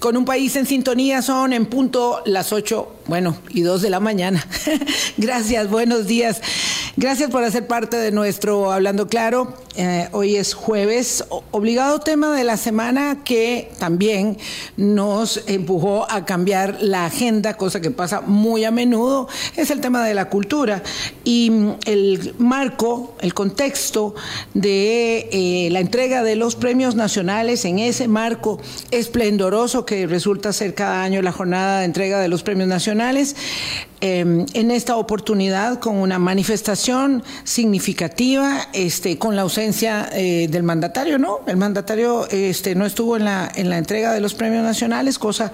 con un país en sintonía son en punto las 8, bueno, y 2 de la mañana. Gracias, buenos días. Gracias por hacer parte de nuestro Hablando Claro. Eh, hoy es jueves, obligado tema de la semana que también nos empujó a cambiar la agenda, cosa que pasa muy a menudo, es el tema de la cultura. Y mm, el marco, el contexto de eh, la entrega de los premios nacionales en ese marco esplendoroso que resulta ser cada año la jornada de entrega de los premios nacionales, Em, en esta oportunidad con una manifestación significativa, este, con la ausencia eh, del mandatario, ¿no? El mandatario este, no estuvo en la, en la entrega de los premios nacionales, cosa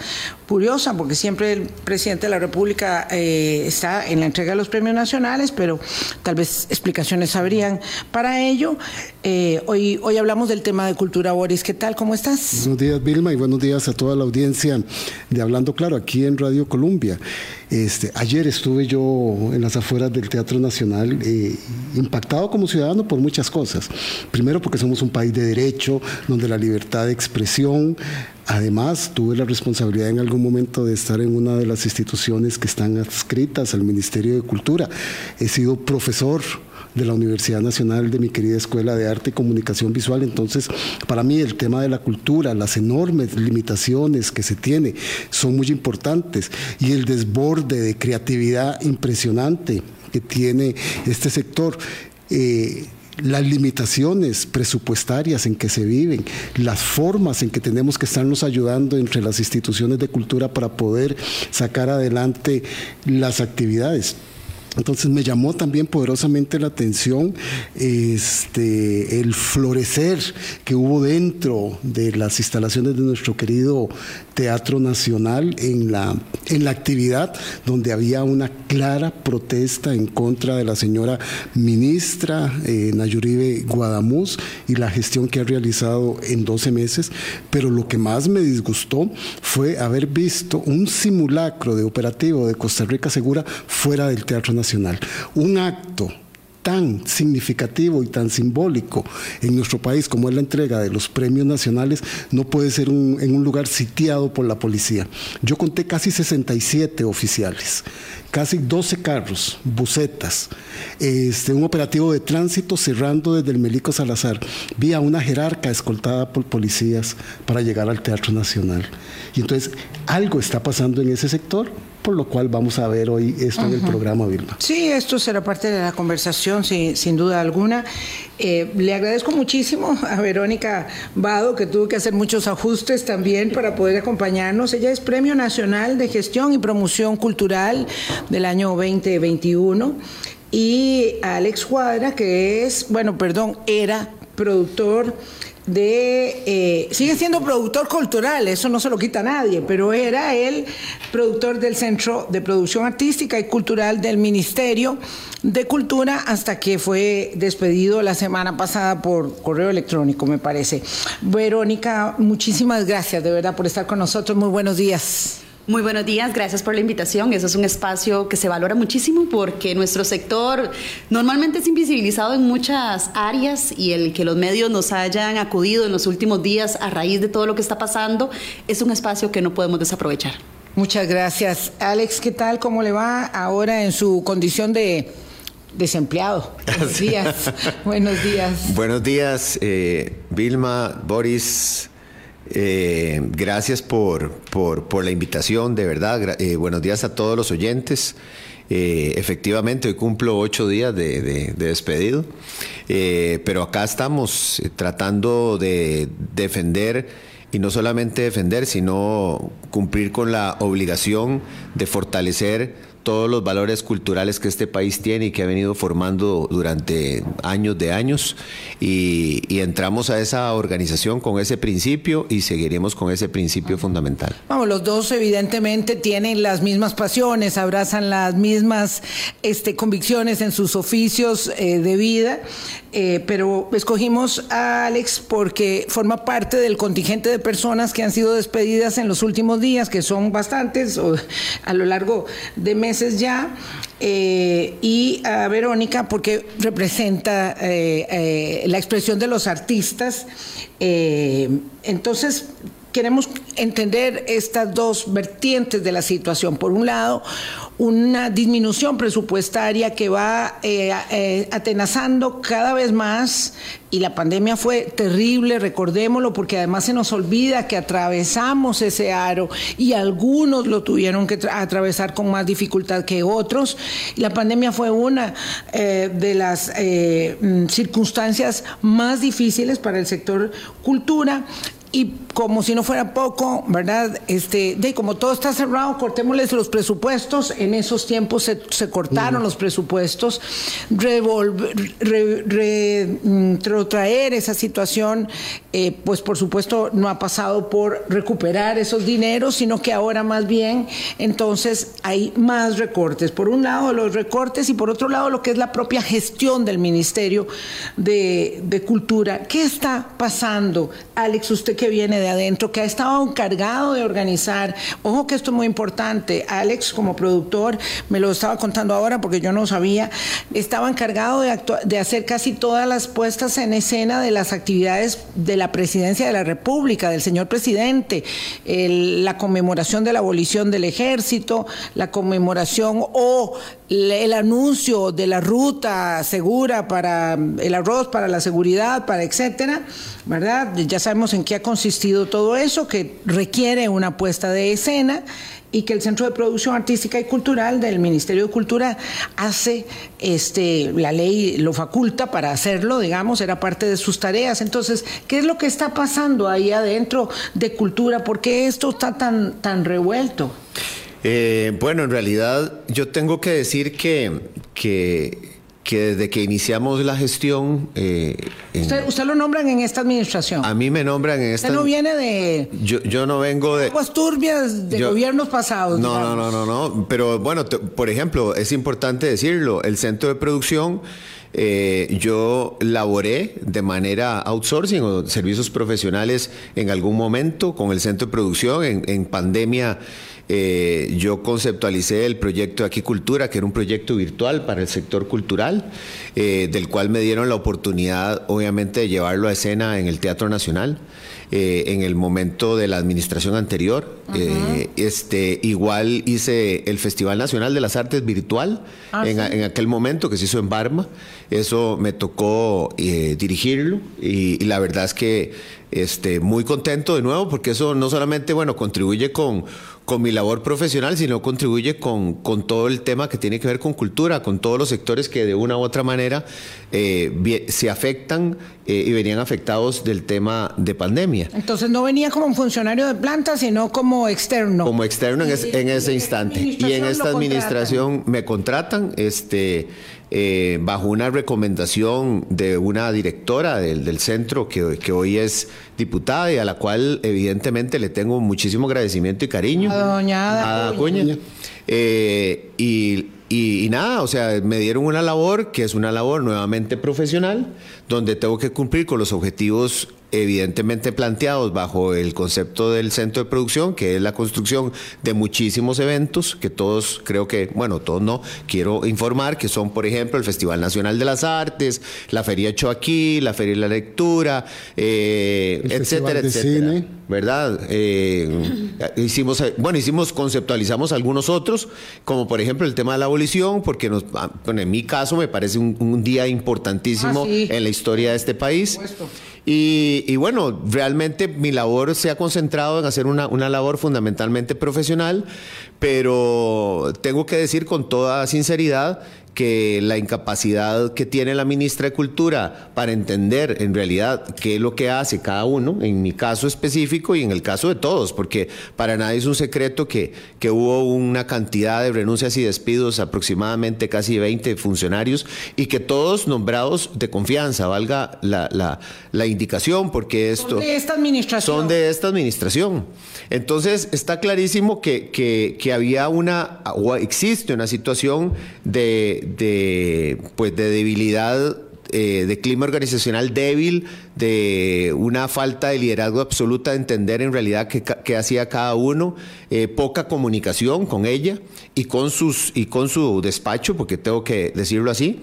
curiosa, porque siempre el presidente de la República eh, está en la entrega de los premios nacionales, pero tal vez explicaciones habrían para ello. Eh, hoy, hoy hablamos del tema de cultura, Boris. ¿Qué tal? ¿Cómo estás? Buenos días, Vilma, y buenos días a toda la audiencia de Hablando Claro, aquí en Radio Colombia. Este, ayer estuve yo en las afueras del Teatro Nacional eh, impactado como ciudadano por muchas cosas. Primero porque somos un país de derecho, donde la libertad de expresión, Además, tuve la responsabilidad en algún momento de estar en una de las instituciones que están adscritas al Ministerio de Cultura. He sido profesor de la Universidad Nacional de mi querida Escuela de Arte y Comunicación Visual. Entonces, para mí el tema de la cultura, las enormes limitaciones que se tiene son muy importantes y el desborde de creatividad impresionante que tiene este sector. Eh, las limitaciones presupuestarias en que se viven, las formas en que tenemos que estarnos ayudando entre las instituciones de cultura para poder sacar adelante las actividades. Entonces me llamó también poderosamente la atención este, el florecer que hubo dentro de las instalaciones de nuestro querido Teatro Nacional en la, en la actividad donde había una clara protesta en contra de la señora ministra eh, Nayuribe Guadamuz y la gestión que ha realizado en 12 meses. Pero lo que más me disgustó fue haber visto un simulacro de operativo de Costa Rica Segura fuera del Teatro Nacional. Un acto tan significativo y tan simbólico en nuestro país como es la entrega de los premios nacionales no puede ser en un lugar sitiado por la policía. Yo conté casi 67 oficiales, casi 12 carros, bucetas, este, un operativo de tránsito cerrando desde el Melico Salazar, vía una jerarca escoltada por policías para llegar al Teatro Nacional. Y entonces algo está pasando en ese sector por lo cual vamos a ver hoy esto en el programa, Vilma. Sí, esto será parte de la conversación, sin duda alguna. Eh, le agradezco muchísimo a Verónica Vado, que tuvo que hacer muchos ajustes también para poder acompañarnos. Ella es Premio Nacional de Gestión y Promoción Cultural del año 2021. Y Alex Cuadra, que es, bueno, perdón, era productor de, eh, sigue siendo productor cultural, eso no se lo quita a nadie, pero era el productor del Centro de Producción Artística y Cultural del Ministerio de Cultura hasta que fue despedido la semana pasada por correo electrónico, me parece. Verónica, muchísimas gracias de verdad por estar con nosotros, muy buenos días. Muy buenos días, gracias por la invitación. Eso es un espacio que se valora muchísimo porque nuestro sector normalmente es invisibilizado en muchas áreas y el que los medios nos hayan acudido en los últimos días a raíz de todo lo que está pasando es un espacio que no podemos desaprovechar. Muchas gracias. Alex, ¿qué tal? ¿Cómo le va ahora en su condición de desempleado? Buenos días. Buenos días. Buenos días, eh, Vilma, Boris. Eh, gracias por, por, la invitación, de verdad. Eh, buenos días a todos los oyentes. Eh, efectivamente, hoy cumplo ocho días de, despedido, pero acá estamos tratando de defender y no solamente defender, sino cumplir con la obligación de fortalecer todos los valores culturales que este país tiene y que ha venido formando durante años de años y, entramos a esa organización con ese principio y seguiremos con ese principio fundamental. Vamos, los dos evidentemente tienen las mismas pasiones, abrazan las mismas este, convicciones en sus oficios eh, de vida, eh, pero escogimos a Alex porque forma parte del contingente de personas que han sido despedidas en los últimos días, que son bastantes a lo largo de meses ya. Eh, y a Verónica porque representa eh, la expresión de los artistas. entonces, queremos entender estas dos vertientes de la situación. Por un lado, una disminución presupuestaria que va eh, eh, atenazando cada vez más y la pandemia fue terrible, recordémoslo, porque además se nos olvida que atravesamos ese aro y algunos lo tuvieron que atravesar con más dificultad que otros. La pandemia fue una eh, de las mm, circunstancias más difíciles para el sector cultura y como si no fuera poco, ¿verdad? Este, de como todo está cerrado, cortémosles los presupuestos. En esos tiempos se, cortaron los presupuestos. retrotraer esa situación, eh, pues por supuesto no ha pasado por recuperar esos dineros, sino que ahora más bien entonces hay más recortes. Por un lado los recortes y por otro lado lo que es la propia gestión del Ministerio de, de Cultura. ¿Qué está pasando, Alex? Usted que viene de adentro, que ha estado encargado de organizar. Ojo que esto es muy importante. Alex, como productor, me lo estaba contando ahora porque yo no sabía, estaba encargado de, de hacer casi todas las puestas en escena de las actividades de la presidencia de la República, del señor presidente, la conmemoración de la abolición del ejército, la conmemoración o el anuncio de la ruta segura para el arroz, para la seguridad, para etcétera, ¿verdad? Ya sabemos en qué ha consistido todo eso, que requiere una puesta de escena y que el Centro de Producción Artística y Cultural del Ministerio de Cultura hace, este, la ley lo faculta para hacerlo, digamos, era parte de sus tareas. Entonces, ¿qué es lo que está pasando ahí adentro de cultura? ¿Por qué esto está tan, tan revuelto? Eh, bueno, en realidad yo tengo que decir que, que que desde que iniciamos la gestión... Eh, usted, lo nombran en esta administración. A mí me nombran en esta... Usted no viene de... Yo, yo no vengo de... Aguas turbias de gobiernos pasados. No, no, no, no, no. Pero bueno, por ejemplo, es importante decirlo, el centro de producción... Eh, yo laboré de manera outsourcing o servicios profesionales en algún momento con el centro de producción en, en pandemia. Eh, yo conceptualicé el proyecto de Aquicultura, que era un proyecto virtual para el sector cultural, eh, del cual me dieron la oportunidad, obviamente, de llevarlo a escena en el Teatro Nacional. Eh, en el momento de la administración anterior. este, igual hice el Festival Nacional de las Artes virtual ah, en, aquel momento que se hizo en Barma. Eso me tocó dirigirlo y, y, la verdad es que este, muy contento de nuevo porque eso no solamente bueno, contribuye con con mi labor profesional, sino contribuye con, con, todo el tema que tiene que ver con cultura, con todos los sectores que de una u otra manera eh, se afectan eh, y venían afectados del tema de pandemia. Entonces no venía como un funcionario de planta, sino como externo. Como externo en, en ese instante. Y en esta administración me contratan, este eh, bajo una recomendación de una directora del, centro que, que, hoy es diputada y a la cual evidentemente le tengo muchísimo agradecimiento y cariño. A doña Acuña. Eh, y, y, nada, o sea, me dieron una labor que es una labor nuevamente profesional, donde tengo que cumplir con los objetivos evidentemente planteados bajo el concepto del centro de producción, que es la construcción de muchísimos eventos, que todos creo que, bueno, todos no, quiero informar que son, por ejemplo, el Festival Nacional de las Artes, la Feria Choaquí, la Feria de la Lectura, eh, etcétera, etcétera. ¿Verdad? Eh, hicimos, bueno, hicimos, conceptualizamos algunos otros, como por ejemplo el tema de la abolición, porque nos, ah, en mi caso me parece un, día importantísimo ah, en la historia de este país. Y, bueno, realmente mi labor se ha concentrado en hacer una, una labor fundamentalmente profesional, pero tengo que decir con toda sinceridad que la incapacidad que tiene la ministra de Cultura para entender en realidad qué es lo que hace cada uno, en mi caso específico y en el caso de todos, porque para nadie es un secreto que, que hubo una cantidad de renuncias y despidos, aproximadamente casi 20 funcionarios, y que todos nombrados de confianza, valga la, la, la indicación, porque esto... Son de esta administración. Son de esta administración. Entonces está clarísimo que, que, que había una, o existe una situación de de, pues, de debilidad eh, de clima organizacional débil, de una falta de liderazgo absoluta, de entender en realidad qué, hacía cada uno, eh, poca comunicación con ella y con, sus, y con su despacho, porque tengo que decirlo así.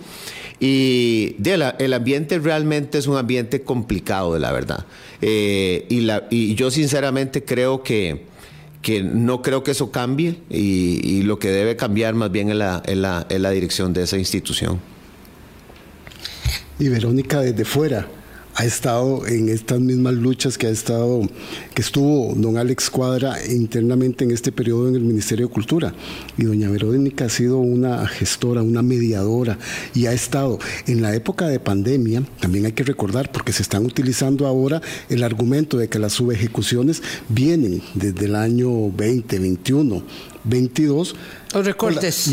Y el ambiente realmente es un ambiente complicado, de la verdad. Eh, y, la, y yo sinceramente creo que, que no creo que eso cambie y, lo que debe cambiar más bien es la, la, es la dirección de esa institución. Y Verónica, desde fuera, ha estado en estas mismas luchas que ha estado, que estuvo don Alex Cuadra internamente en este periodo en el Ministerio de Cultura. Y doña Verónica ha sido una gestora, una mediadora y ha estado en la época de pandemia, también hay que recordar, porque se están utilizando ahora el argumento de que las subejecuciones vienen desde el año 2021 22. Los recortes.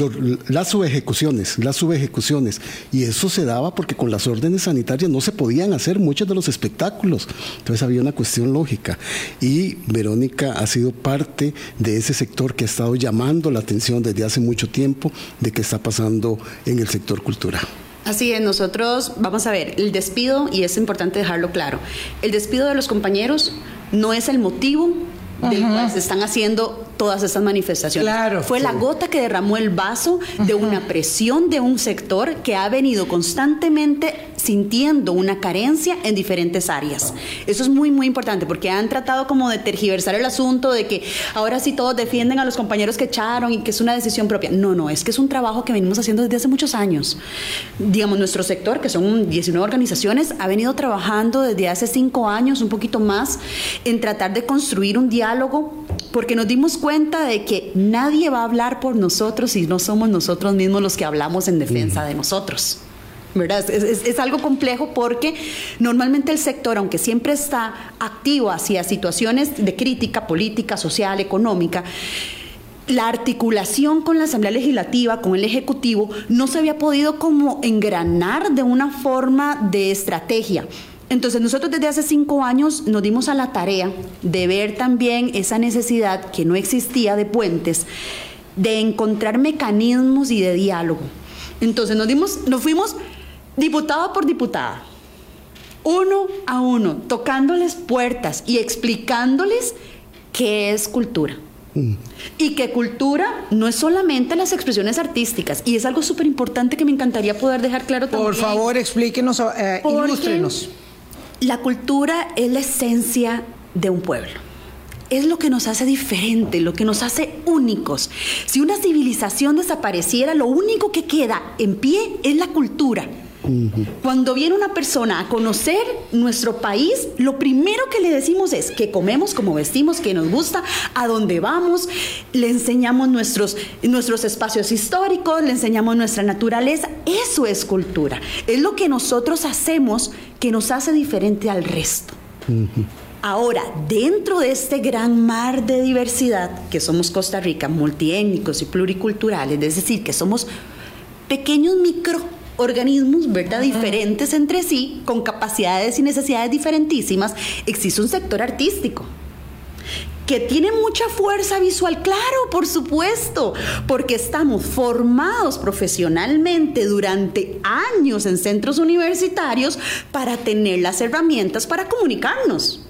las subejecuciones, las subejecuciones. Y eso se daba porque con las órdenes sanitarias no se podían hacer muchos de los espectáculos. Entonces había una cuestión lógica. Y Verónica ha sido parte de ese sector que ha estado llamando la atención desde hace mucho tiempo de qué está pasando en el sector cultural. Así es, nosotros, vamos a ver, el despido, y es importante dejarlo claro, el despido de los compañeros no es el motivo del cual se están haciendo todas estas manifestaciones. Claro, Fue la gota que derramó el vaso de una presión de un sector que ha venido constantemente sintiendo una carencia en diferentes áreas. Eso es muy, muy importante porque han tratado como de tergiversar el asunto de que ahora sí todos defienden a los compañeros que echaron y que es una decisión propia. No, no, es que es un trabajo que venimos haciendo desde hace muchos años. Digamos, nuestro sector, que son 19 organizaciones, ha venido trabajando desde hace cinco años, un poquito más, en tratar de construir un diálogo porque nos dimos cuenta de que nadie va a hablar por nosotros si no somos nosotros mismos los que hablamos en defensa de nosotros. ¿Verdad? Es, algo complejo porque normalmente el sector, aunque siempre está activo hacia situaciones de crítica política, social, económica, la articulación con la Asamblea Legislativa, con el Ejecutivo, no se había podido como engranar de una forma de estrategia. Entonces nosotros desde hace cinco años nos dimos a la tarea de ver también esa necesidad que no existía de puentes, de encontrar mecanismos y de diálogo. Entonces nos dimos, nos fuimos diputada por diputada, uno a uno, tocándoles puertas y explicándoles qué es cultura. Mm. Y que cultura no es solamente las expresiones artísticas, y es algo súper importante que me encantaría poder dejar claro también. Por favor, explíquenos, eh, ilústrenos. La cultura es la esencia de un pueblo. Es lo que nos hace diferente, lo que nos hace únicos. Si una civilización desapareciera, lo único que queda en pie es la cultura. Cuando viene una persona a conocer nuestro país, lo primero que le decimos es que comemos, como vestimos, que nos gusta, a dónde vamos, le enseñamos nuestros, nuestros espacios históricos, le enseñamos nuestra naturaleza. Eso es cultura. Es lo que nosotros hacemos que nos hace diferente al resto. Ahora, dentro de este gran mar de diversidad que somos Costa Rica, multiétnicos y pluriculturales, es decir, que somos pequeños micro organismos, ¿verdad? Diferentes entre sí, con capacidades y necesidades diferentísimas, existe un sector artístico que tiene mucha fuerza visual, claro, por supuesto, porque estamos formados profesionalmente durante años en centros universitarios para tener las herramientas para comunicarnos.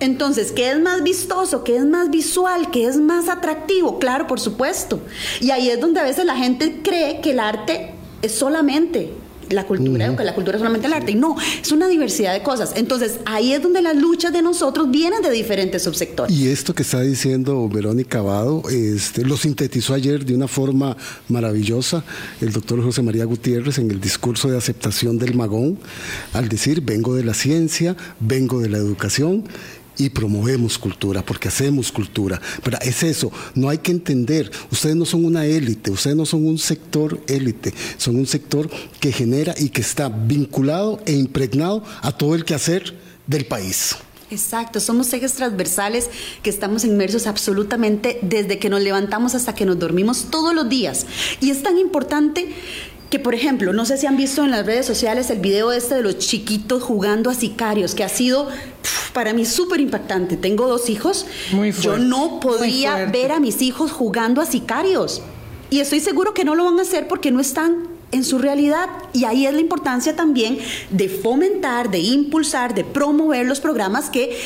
Entonces, ¿qué es más vistoso? ¿Qué es más visual? ¿Qué es más atractivo? Claro, por supuesto. Y ahí es donde a veces la gente cree que el arte es solamente la cultura, que la cultura es solamente el arte. Y no, es una diversidad de cosas. Entonces, ahí es donde las luchas de nosotros vienen de diferentes subsectores. Y esto que está diciendo Verónica Abado, este, lo sintetizó ayer de una forma maravillosa el doctor José María Gutiérrez en el discurso de aceptación del Magón, al decir, vengo de la ciencia, vengo de la educación y promovemos cultura, porque hacemos cultura. Pero es eso, no hay que entender, ustedes no son una élite, ustedes no son un sector élite, son un sector que genera y que está vinculado e impregnado a todo el quehacer del país. Exacto, somos ejes transversales que estamos inmersos absolutamente desde que nos levantamos hasta que nos dormimos todos los días. Y es tan importante que por ejemplo, no sé si han visto en las redes sociales el video este de los chiquitos jugando a sicarios, que ha sido para mí súper impactante. Tengo dos hijos. Muy Yo no podría ver a mis hijos jugando a sicarios. Y estoy seguro que no lo van a hacer porque no están en su realidad. Y ahí es la importancia también de fomentar, de impulsar, de promover los programas que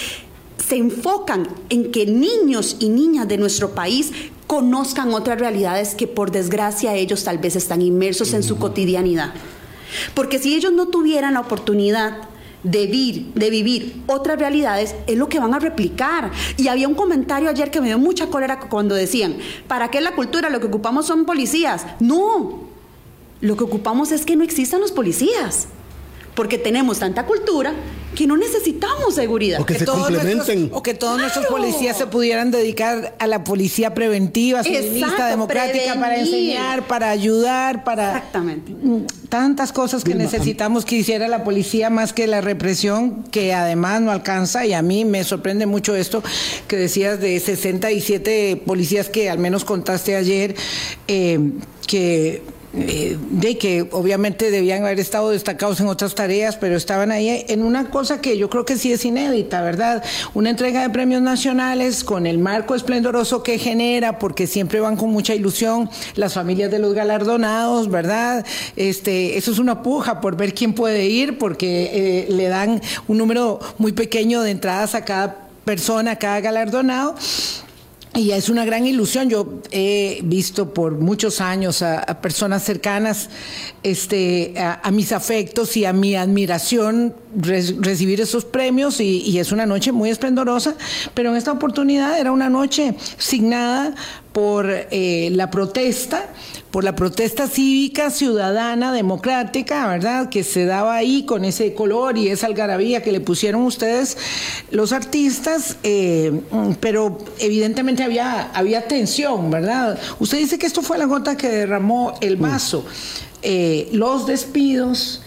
se enfocan en que niños y niñas de nuestro país conozcan otras realidades que por desgracia ellos tal vez están inmersos en su cotidianidad. Porque si ellos no tuvieran la oportunidad de vivir, de vivir otras realidades, es lo que van a replicar. Y había un comentario ayer que me dio mucha cólera cuando decían, ¿para qué la cultura? Lo que ocupamos son policías. No, lo que ocupamos es que no existan los policías porque tenemos tanta cultura que no necesitamos seguridad. O que, se complementen. o que todos nuestros policías se pudieran dedicar a la policía preventiva, civilista, democrática, para enseñar, para ayudar, para... Exactamente. Mm, tantas cosas que necesitamos que hiciera la policía más que la represión, que además no alcanza, y a mí me sorprende mucho esto que decías de 67 policías que al menos contaste ayer, eh, que eh, de que obviamente debían haber estado destacados en otras tareas, pero estaban ahí en una cosa que yo creo que sí es inédita, ¿verdad? Una entrega de premios nacionales con el marco esplendoroso que genera, porque siempre van con mucha ilusión las familias de los galardonados, ¿verdad? Este, eso es una puja por ver quién puede ir, porque eh, le dan un número muy pequeño de entradas a cada persona, a cada galardonado. Y es una gran ilusión. Yo he visto por muchos años a, personas cercanas este, a, mis afectos y a mi admiración recibir esos premios y, y, es una noche muy esplendorosa, pero en esta oportunidad era una noche signada por eh, la protesta, por la protesta cívica, ciudadana, democrática, ¿verdad? Que se daba ahí con ese color y esa algarabía que le pusieron ustedes los artistas, eh, pero evidentemente había, había tensión, ¿verdad? Usted dice que esto fue la gota que derramó el vaso. Eh, los despidos,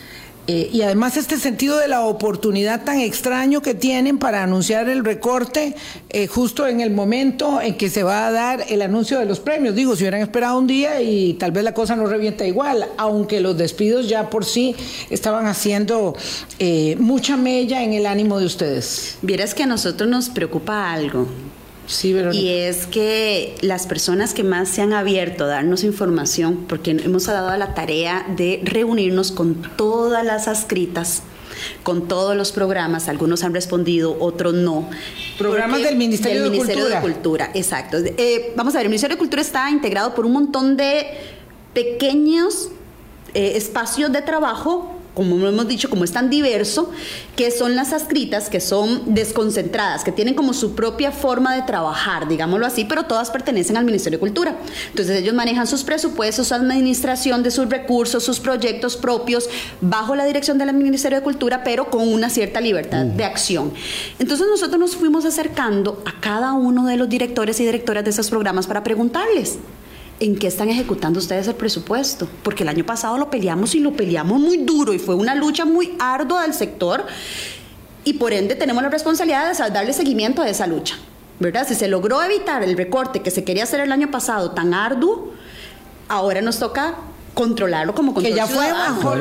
eh, y además este sentido de la oportunidad tan extraño que tienen para anunciar el recorte eh, justo en el momento en que se va a dar el anuncio de los premios. Digo, si hubieran esperado un día y tal vez la cosa no revienta igual, aunque los despidos ya por sí estaban haciendo eh, mucha mella en el ánimo de ustedes. Vieras que a nosotros nos preocupa algo. Sí, y es que las personas que más se han abierto a darnos información, porque hemos dado la tarea de reunirnos con todas las adscritas, con todos los programas, algunos han respondido, otros no. Programas del Ministerio, del Ministerio de, Cultura. exacto. Eh, vamos a ver, el Ministerio de Cultura está integrado por un montón de pequeños eh, espacios de trabajo como hemos dicho, como es tan diverso, que son las adscritas, que son desconcentradas, que tienen como su propia forma de trabajar, digámoslo así, pero todas pertenecen al Ministerio de Cultura. Entonces ellos manejan sus presupuestos, su administración de sus recursos, sus proyectos propios, bajo la dirección del Ministerio de Cultura, pero con una cierta libertad de acción. Entonces nosotros nos fuimos acercando a cada uno de los directores y directoras de esos programas para preguntarles, ¿en qué están ejecutando ustedes el presupuesto? Porque el año pasado lo peleamos y lo peleamos muy duro y fue una lucha muy ardua del sector y por ende tenemos la responsabilidad de darle seguimiento a esa lucha. ¿Verdad? Si se logró evitar el recorte que se quería hacer el año pasado tan arduo, ahora nos toca controlarlo como control Que ya fue bajo,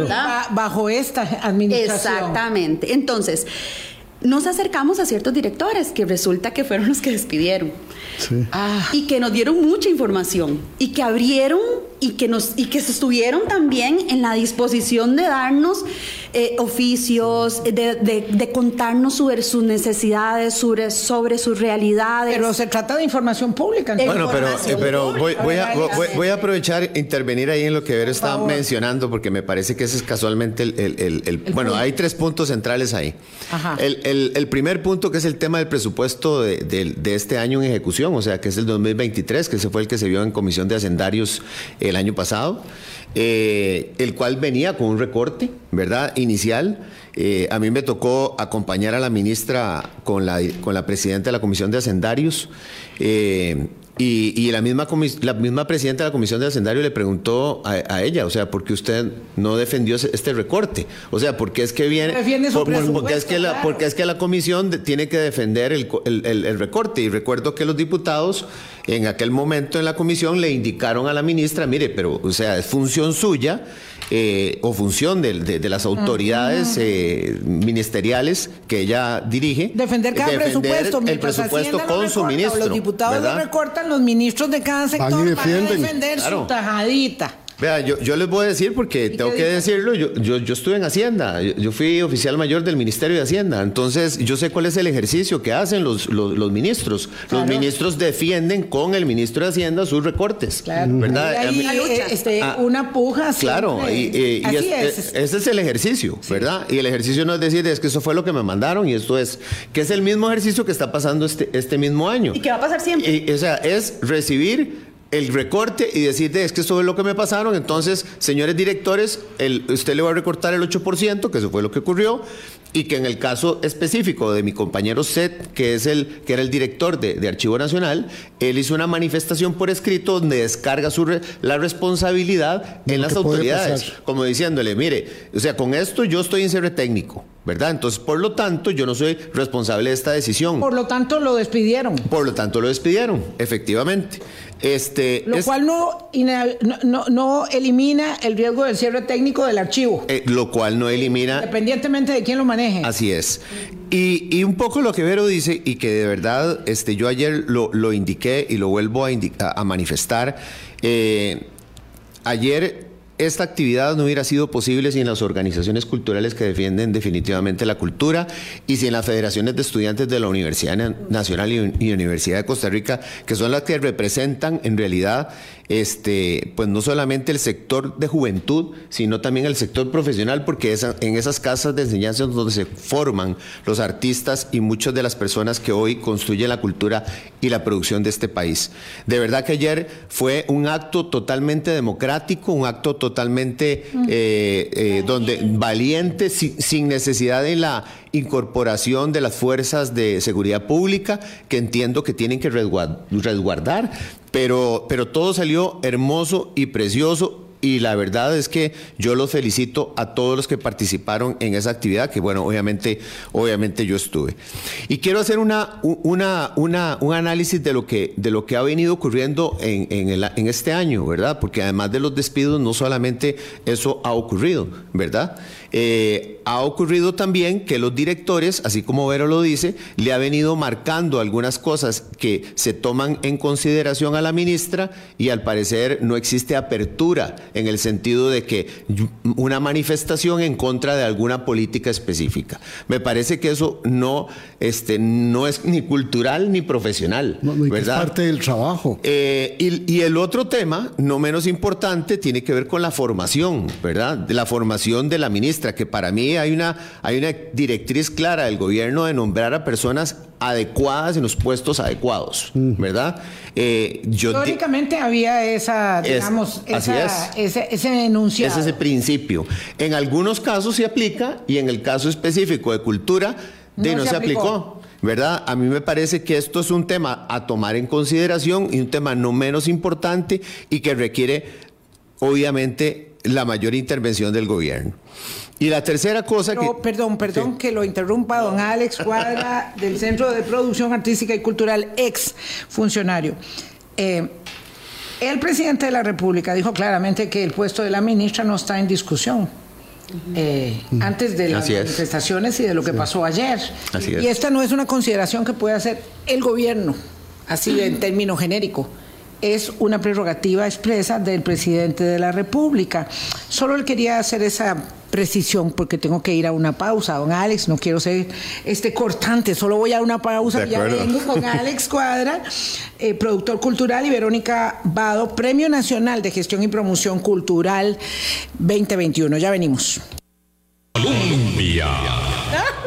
bajo esta administración. Exactamente. Entonces, nos acercamos a ciertos directores que resulta que fueron los que despidieron. Ah. Y que nos dieron mucha información y que abrieron y que nos y que estuvieron también en la disposición de darnos eh, oficios, de, contarnos sobre sus necesidades, sobre, sobre sus realidades. Pero se trata de información pública. Bueno, pero, eh, pero voy, voy, a, voy, a, aprovechar, intervenir ahí en lo que Ver está mencionando, porque me parece que ese es casualmente el... el, bueno, hay tres puntos centrales ahí. El, primer punto que es el tema del presupuesto de, de, este año en ejecución, o sea, que es el 2023, que ese fue el que se vio en comisión de hacendarios el año pasado. Eh, el cual venía con un recorte, ¿verdad? Inicial. Eh, a mí me tocó acompañar a la ministra con la, con la presidenta de la Comisión de Hacendarios. Eh, y, la, misma la misma presidenta de la Comisión de Hacendario le preguntó a, ella, o sea, ¿por qué usted no defendió este recorte? O sea, ¿por qué es que viene... porque, es que la, porque es que la comisión tiene que defender el, el recorte. Y recuerdo que los diputados en aquel momento en la comisión le indicaron a la ministra, mire, pero, o sea, es función suya eh, o función de, las autoridades eh, ministeriales que ella dirige. Defender cada presupuesto. El presupuesto con su ministro. Los diputados lo recortan, los ministros de cada sector van, a defender su tajadita. Vea, yo, yo les voy a decir porque tengo que decirlo, yo, yo, yo, estuve en Hacienda, yo, fui oficial mayor del Ministerio de Hacienda, entonces yo sé cuál es el ejercicio que hacen los, los, ministros. Los ministros defienden con el ministro de Hacienda sus recortes, ¿verdad? Ahí, este, ah, una puja. Claro, y, ese es el ejercicio, ¿verdad? Y el ejercicio no es decir, es que eso fue lo que me mandaron y esto es, que es el mismo ejercicio que está pasando este, este mismo año. Y que va a pasar siempre. o sea, es recibir el recorte y decirte es que esto es lo que me pasaron, entonces, señores directores, el, usted le va a recortar el 8%, que eso fue lo que ocurrió, y que en el caso específico de mi compañero Seth, que es el que era el director de, Archivo Nacional, él hizo una manifestación por escrito donde descarga su la responsabilidad en las autoridades, como diciéndole, mire, o sea, con esto yo estoy en cierre técnico. ¿Verdad? Entonces, por lo tanto, yo no soy responsable de esta decisión. Por lo tanto, lo despidieron. Por lo tanto, lo despidieron, efectivamente. Este, lo cual no, no, no, elimina el riesgo del cierre técnico del archivo. Eh, lo cual no elimina... Independientemente de quién lo maneje. Así es. Y, y, un poco lo que Vero dice, y que de verdad este, yo ayer lo, lo indiqué y lo vuelvo a, a manifestar, eh, ayer esta actividad no hubiera sido posible sin las organizaciones culturales que defienden definitivamente la cultura y sin las federaciones de estudiantes de la Universidad Nacional y Universidad de Costa Rica, que son las que representan en realidad este, pues no solamente el sector de juventud, sino también el sector profesional, porque en esas casas de enseñanza es donde se forman los artistas y muchas de las personas que hoy construyen la cultura y la producción de este país. De verdad que ayer fue un acto totalmente democrático, un acto totalmente eh, eh, donde valiente, sin necesidad de la incorporación de las fuerzas de seguridad pública, que entiendo que tienen que resguardar, pero, pero todo salió hermoso y precioso y la verdad es que yo los felicito a todos los que participaron en esa actividad, que bueno, obviamente, obviamente yo estuve. Y quiero hacer una, una, una, un análisis de lo, que, de lo que ha venido ocurriendo en, en, este año, ¿verdad? Porque además de los despidos, no solamente eso ha ocurrido, ¿verdad? Eh, ha ocurrido también que los directores, así como Vero lo dice, le ha venido marcando algunas cosas que se toman en consideración a la ministra y al parecer no existe apertura en el sentido de que una manifestación en contra de alguna política específica. Me parece que eso no, este, no es ni cultural ni profesional. Es parte del trabajo. Eh, y, y, el otro tema, no menos importante, tiene que ver con la formación, ¿verdad? De la formación de la ministra, que para mí hay una, hay una directriz clara del gobierno de nombrar a personas adecuadas en los puestos adecuados, mm. ¿verdad? Eh, Históricamente había esa, digamos, esa, ese, ese enunciado. Es ese principio. En algunos casos se aplica y en el caso específico de cultura, de no, se, aplicó. ¿verdad? A mí me parece que esto es un tema a tomar en consideración y un tema no menos importante y que requiere, obviamente, la mayor intervención del gobierno. Y la tercera cosa que... Perdón, perdón que lo interrumpa don Alex Cuadra del Centro de Producción Artística y Cultural, ex funcionario. Eh, el presidente de la República dijo claramente que el puesto de la ministra no está en discusión. Eh, antes de las manifestaciones y de lo que pasó ayer. Y esta no es una consideración que puede hacer el gobierno, así en término genérico es una prerrogativa expresa del presidente de la República. Solo le quería hacer esa precisión porque tengo que ir a una pausa. Don Alex, no quiero ser este cortante, solo voy a una pausa. Ya vengo con Alex Cuadra, eh, productor cultural, y Verónica Vado, Premio Nacional de Gestión y Promoción Cultural 2021. Ya venimos. Colombia.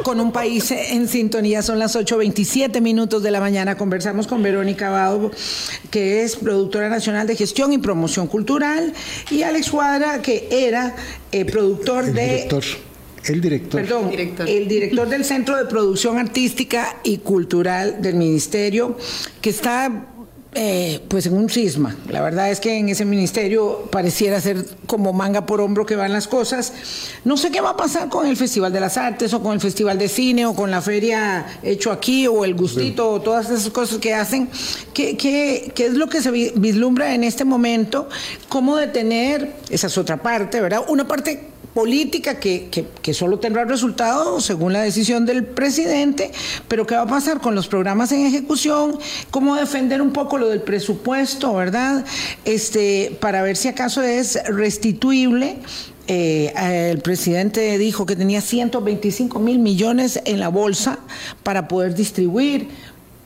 Con un país en sintonía, son las 8.27 minutos de la mañana. Conversamos con Verónica Bado, que es productora nacional de gestión y promoción cultural, y Alex Cuadra, que era eh, productor el de. Director. El director. Perdón, el director del Centro de Producción Artística y Cultural del Ministerio, que está eh, pues en un cisma. La verdad es que en ese ministerio pareciera ser como manga por hombro que van las cosas. No sé qué va a pasar con el Festival de las Artes o con el Festival de Cine o con la feria hecho aquí o el gustito o todas esas cosas que hacen. ¿Qué, qué, qué es lo que se vislumbra en este momento? ¿Cómo detener? Esa es otra parte, ¿verdad? Una parte política que, que, solo tendrá resultado según la decisión del presidente, pero ¿qué va a pasar con los programas en ejecución? ¿Cómo defender un poco lo del presupuesto, verdad? Este, para ver si acaso es restituible. Eh, el presidente dijo que tenía 125 mil millones en la bolsa para poder distribuir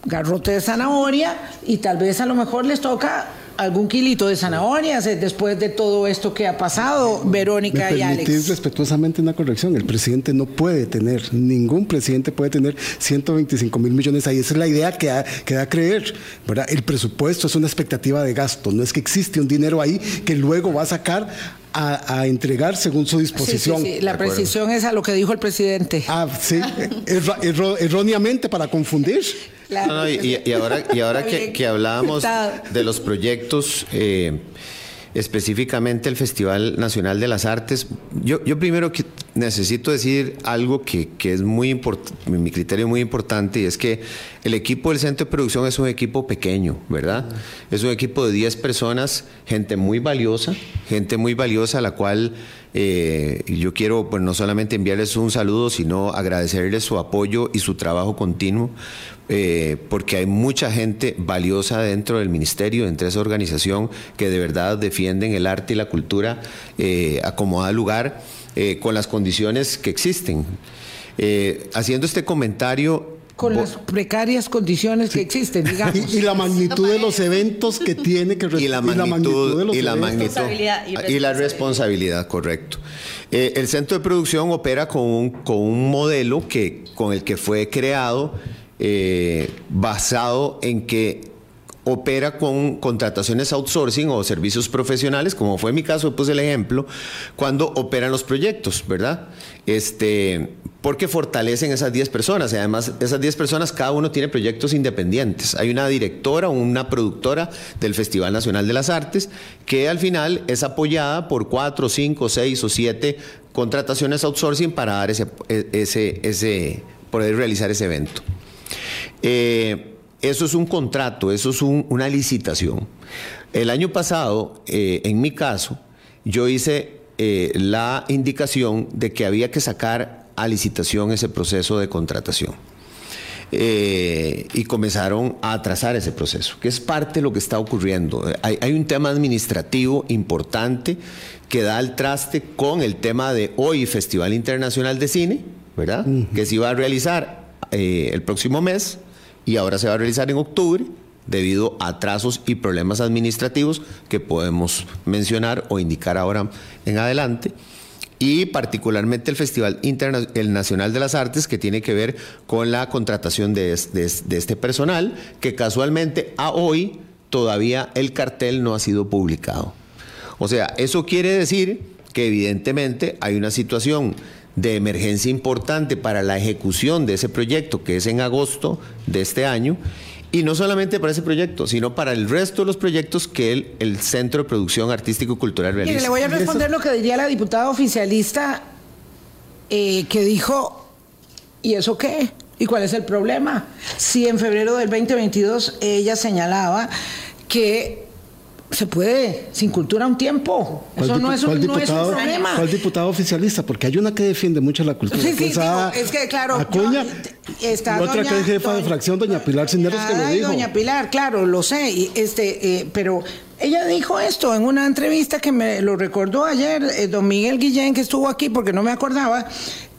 garrote de zanahoria y tal vez a lo mejor les toca algún kilito de zanahorias después de todo esto que ha pasado, Verónica y Alex. respetuosamente una corrección. El presidente no puede tener, ningún presidente puede tener 125 mil millones ahí. Esa es la idea que da, que da a creer. ¿verdad? El presupuesto es una expectativa de gasto. No es que existe un dinero ahí que luego va a sacar a, entregar según su disposición. Sí, sí, La precisión es a lo que dijo el presidente. Ah, sí, erróneamente para confundir y, ahora, y ahora que, hablábamos de los proyectos, eh, específicamente el Festival Nacional de las Artes, yo, yo primero necesito decir algo que, es muy importante, mi criterio muy importante, y es que el equipo del Centro de Producción es un equipo pequeño, ¿verdad? Es un equipo de 10 personas, gente muy valiosa, gente muy valiosa a la cual eh, yo quiero pues, no solamente enviarles un saludo, sino agradecerles su apoyo y su trabajo continuo, eh, porque hay mucha gente valiosa dentro del ministerio, dentro de esa organización, que de verdad defienden el arte y la cultura eh, a lugar, eh, con las condiciones que existen. haciendo este comentario, con las precarias condiciones que existen, digamos. Y, la magnitud de los eventos que tiene que y la magnitud, y la magnitud. Y, la responsabilidad, correcto. Eh, el centro de producción opera con un, con un modelo que, con el que fue creado eh, basado en que opera con contrataciones outsourcing o servicios profesionales, como fue mi caso, puse el ejemplo, cuando operan los proyectos, ¿verdad? Este, porque fortalecen esas 10 personas. Y además, esas 10 personas, cada uno tiene proyectos independientes. Hay una directora una productora del Festival Nacional de las Artes que al final es apoyada por 4, 5, 6 o 7 contrataciones outsourcing para dar ese, ese, ese poder realizar ese evento. Eh, eso es un contrato, eso es una licitación. El año pasado, eh, en mi caso, yo hice eh, la indicación de que había que sacar a licitación ese proceso de contratación. Eh, y comenzaron a atrasar ese proceso, que es parte de lo que está ocurriendo. Hay, un tema administrativo importante que da el traste con el tema de hoy Festival Internacional de Cine, ¿verdad? Que se iba a realizar el próximo mes y ahora se va a realizar en octubre debido a atrasos y problemas administrativos que podemos mencionar o indicar ahora en adelante y particularmente el Festival el Nacional de las Artes que tiene que ver con la contratación de, este personal que casualmente a hoy todavía el cartel no ha sido publicado. O sea, eso quiere decir que evidentemente hay una situación de emergencia importante para la ejecución de ese proyecto, que es en agosto de este año, y no solamente para ese proyecto, sino para el resto de los proyectos que el, el Centro de Producción Artístico y Cultural realiza. le voy a responder lo que diría la diputada oficialista eh, que dijo, ¿y eso qué? ¿Y cuál es el problema? Si en febrero del 2022 ella señalaba que se puede sin cultura un tiempo. Eso no es, un, diputado, problema. ¿Cuál diputado oficialista? Porque hay una que defiende mucho la cultura. Sí, sí, es que claro. Acuña, está otra que es jefa de fracción, doña Pilar Cinderos, que lo dijo. Doña Pilar, claro, lo sé. Y este, eh, pero ella dijo esto en una entrevista que me lo recordó ayer eh, don Miguel Guillén, que estuvo aquí porque no me acordaba.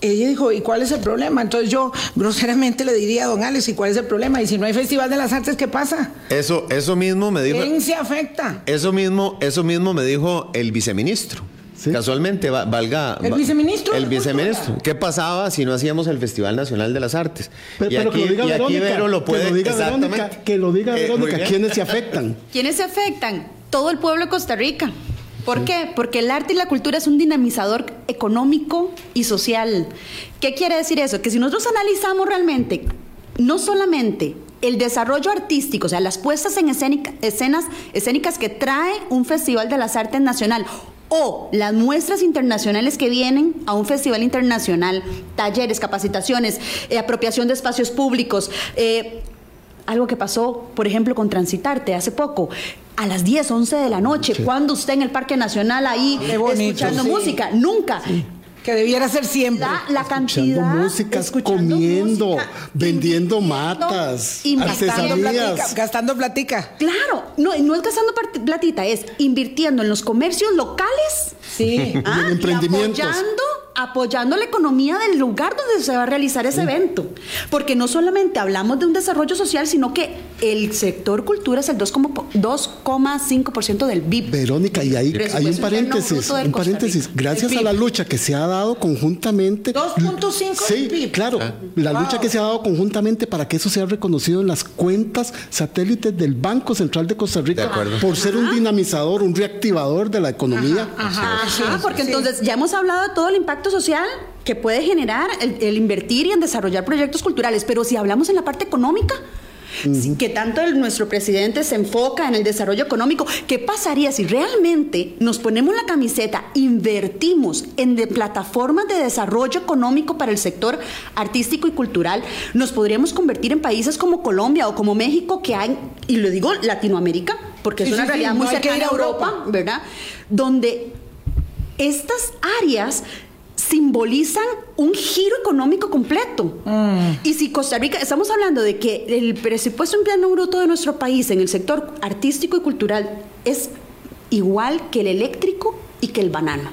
Ella dijo, ¿y cuál es el problema? Entonces yo groseramente le diría a don Alex, ¿y cuál es el problema? Y si no hay Festival de las Artes, ¿qué pasa? Eso, eso mismo me dijo. ¿Quién se afecta? Eso mismo, eso mismo me dijo el viceministro. Casualmente, valga. El viceministro. El viceministro. ¿Qué pasaba si no hacíamos el Festival Nacional de las Artes? Pero, y aquí, que lo diga Verónica, lo puede, que lo diga Verónica, que lo diga eh, Verónica, ¿quiénes se afectan? ¿Quiénes se afectan? Todo el pueblo de Costa Rica. ¿Por qué? Porque el arte y la cultura es un dinamizador económico y social. ¿Qué quiere decir eso? Que si nosotros analizamos realmente, no solamente el desarrollo artístico, o sea, las puestas en escenas escénicas que trae un Festival de las Artes Nacional o las muestras internacionales que vienen a un festival internacional, talleres, capacitaciones, eh, apropiación de espacios públicos. Eh, algo que pasó, por ejemplo, con Transitarte hace poco. A las 10, 11 de la noche, cuando usted en el Parque Nacional ahí escuchando música, nunca. Que debiera ser siempre. La, la Escuchando cantidad. música, escuchando comiendo, música, vendiendo matas, y Gastando platica, gastando platica. Claro, no, no es gastando platita, es invirtiendo en los comercios locales Sí. ah, en emprendimientos. y apoyando, apoyando la economía del lugar donde se va a realizar ese evento. Porque no solamente hablamos de un desarrollo social, sino que el sector cultura es el 2,5% del PIB. Verónica, y ahí hay un paréntesis, un paréntesis. Gracias a la lucha que se ha dado conjuntamente. 2.5 Sí, del PIB. claro. La Wow. lucha que se ha dado conjuntamente para que eso sea reconocido en las cuentas satélites del Banco Central de Costa Rica De acuerdo. por ser un dinamizador, un reactivador de la economía. Ajá, Ajá, porque sí. entonces ya hemos hablado de todo el impacto social que puede generar el, el invertir y en desarrollar proyectos culturales, pero si hablamos en la parte económica, si- que tanto el- nuestro presidente se enfoca en el desarrollo económico, ¿qué pasaría si realmente nos ponemos la camiseta, invertimos en de plataformas de desarrollo económico para el sector artístico y cultural? Nos podríamos convertir en países como Colombia o como México, que hay, y lo digo Latinoamérica, porque Sí, es una sí, realidad no muy ir cercana a a Europa, Europa. ¿verdad? Donde estas áreas simbolizan un giro económico completo. Y si Costa Rica, estamos hablando de que el presupuesto interno bruto de nuestro país en el sector artístico y cultural es igual que el eléctrico y que el banano.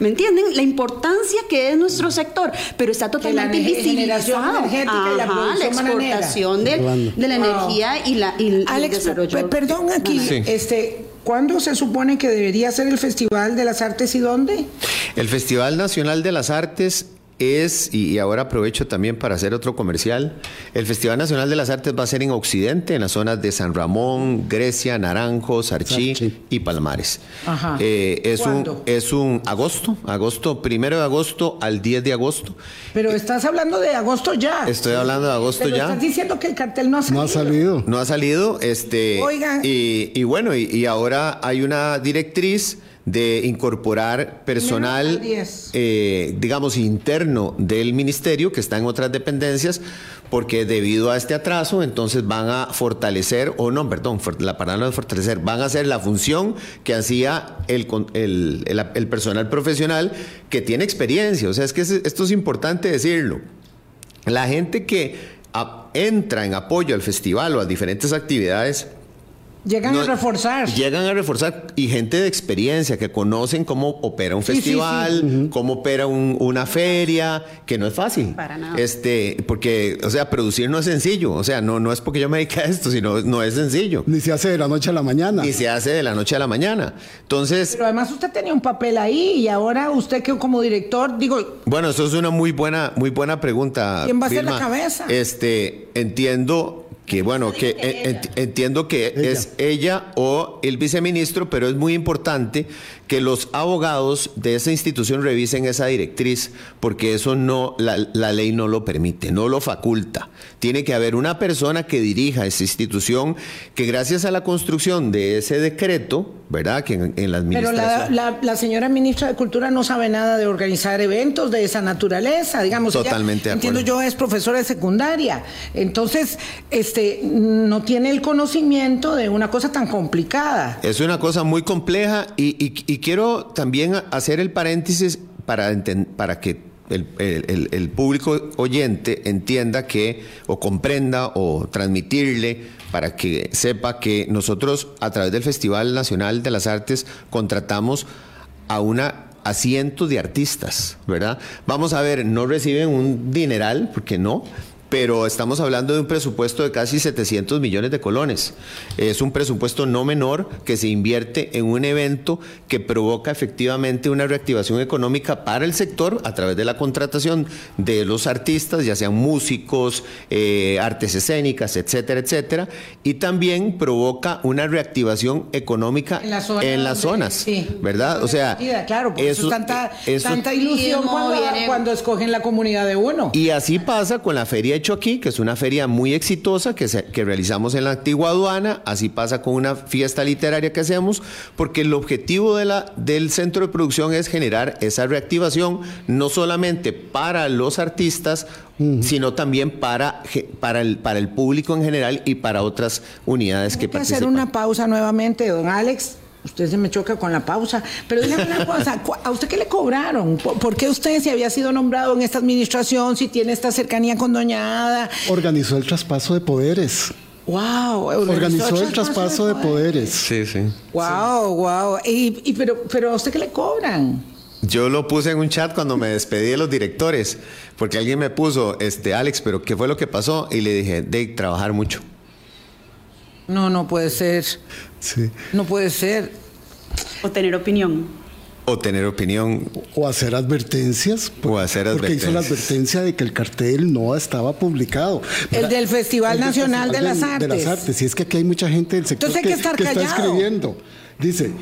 ¿Me entienden? La importancia que es nuestro sector, pero está totalmente invisibilizado. generación energética y la exportación de la Wow. energía y, la, y el Alex, desarrollo. pe- perdón aquí, Sí. este, ¿cuándo se supone que debería ser el Festival de las Artes y dónde? El Festival Nacional de las Artes es, y ahora aprovecho también para hacer otro comercial, el Festival Nacional de las Artes va a ser en Occidente, en las zonas de San Ramón, Grecia, Naranjo, Sarchí Sarchí. y Palmares. Ajá. Eh, es, un, es un agosto, agosto, primero de agosto al 10 de agosto. Pero estás hablando de agosto ya. Estoy hablando de agosto Pero ya. estás diciendo que el cartel no ha salido. No ha salido. No ha salido, este, Oiga. y, y bueno, y, y ahora hay una directriz de incorporar personal, Primero al 10. eh, digamos, interno del ministerio que está en otras dependencias, porque debido a este atraso, entonces van a fortalecer, o no, perdón, la palabra no es fortalecer, van a hacer la función que hacía el, con- el, el- el personal profesional que tiene experiencia. O sea, es que es- esto es importante decirlo. La gente que entra en apoyo al festival o a diferentes actividades Llegan no, a reforzar. Llegan a reforzar y gente de experiencia que conocen cómo opera un Sí, sí, festival, cómo opera un- una feria, que no es fácil. Para nada. Este, porque, o sea, producir no es sencillo. O sea, no, no es porque yo me dedique a esto, sino no es sencillo. Ni se hace de la noche a la mañana. Ni se hace de la noche a la mañana. Entonces, Pero además usted tenía un papel ahí y ahora usted que como director, digo, Bueno, eso es una muy buena, muy buena pregunta. ¿Quién va a ser la cabeza? Este, entiendo que, bueno, que ent- entiendo que Ella. es ella o el viceministro, pero es muy importante que los abogados de esa institución revisen esa directriz, porque eso no, la, la ley no lo permite, no lo faculta. Tiene que haber una persona que dirija esa institución, que gracias a la construcción de ese decreto, ¿verdad? Que en, en la pero administración. la, la- la señora ministra de Cultura no sabe nada de organizar eventos de esa naturaleza, digamos. ella, Totalmente de Entiendo yo, es profesora de secundaria. Entonces, este, no tiene el conocimiento de una cosa tan complicada. Es una cosa muy compleja y, y- y quiero también hacer el paréntesis para, para que el, público oyente entienda que, o comprenda, o transmitirle, para que sepa que nosotros a través del Festival Nacional de las Artes contratamos a una a de artistas, ¿verdad? Vamos a ver, no reciben un dineral, porque no, pero estamos hablando de un presupuesto de casi 700 millones de colones. Es un presupuesto no menor que se invierte en un evento que provoca efectivamente una reactivación económica para el sector a través de la contratación de los artistas, ya sean músicos, eh, artes escénicas, etcétera, etcétera, y también provoca una reactivación económica En la zona en las donde- zonas, sí. ¿verdad? O sea, claro, por eso, es tanta, eso- tanta ilusión cuando, cuando escogen la comunidad de uno. y así pasa con la Feria Hecho Aquí, que es una feria muy exitosa que, se- que realizamos en la antigua aduana. Así pasa con una fiesta literaria que hacemos, porque el objetivo de la, del centro de producción es generar esa reactivación, no solamente para los artistas, sino también para, para, el, para el público en general y para otras unidades que Hay que hacer participan. una pausa nuevamente, don Alex. Usted se me choca con la pausa. Pero dígame una cosa, ¿a usted qué le cobraron? ¿Por qué usted, si había sido nombrado en esta administración, si tiene esta cercanía con Doña Ada? Organizó el traspaso de poderes. Wow, organizó el traspaso de poderes. Sí, sí. Wow, wow. Y, pero, pero a usted qué le cobran? Yo lo puse en un chat cuando me despedí de los directores, porque alguien me puso, este, Alex, pero ¿qué fue lo que pasó? Y le dije, de trabajar mucho. No, no puede ser. Sí. No puede ser. O tener opinión. O tener opinión. O hacer advertencias. O hacer advertencias. Porque hizo la advertencia de que el cartel no estaba publicado. El del Festival Nacional de las Artes. De las Artes. Y es que aquí hay mucha gente del sector que, está escribiendo. Dice,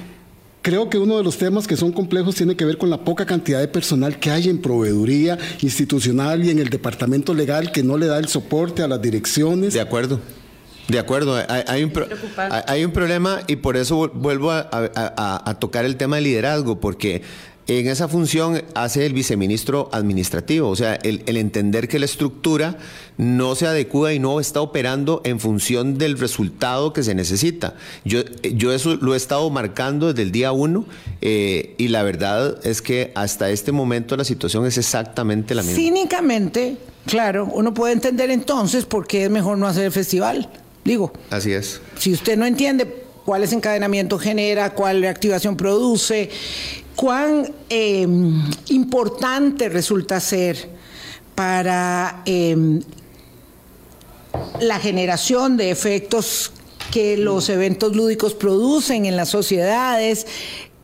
Creo que uno de los temas que son complejos tiene que ver con la poca cantidad de personal que hay en proveeduría institucional y en el departamento legal que no le da el soporte a las direcciones. De acuerdo. De acuerdo, hay, un, hay, un, problema y por eso vuelvo a, tocar el tema de liderazgo, porque en esa función hace el viceministro administrativo, o sea, el, entender que la estructura no se adecua y no está operando en función del resultado que se necesita. Yo, yo eso lo he estado marcando desde el día uno eh, y la verdad es que hasta este momento la situación es exactamente la misma. Cínicamente, claro, uno puede entender entonces por qué es mejor no hacer el festival. Digo. Así es. Si usted no entiende cuál desencadenamiento genera, cuál reactivación produce, cuán em, importante resulta ser para em, la generación de efectos que los eventos lúdicos producen en las sociedades,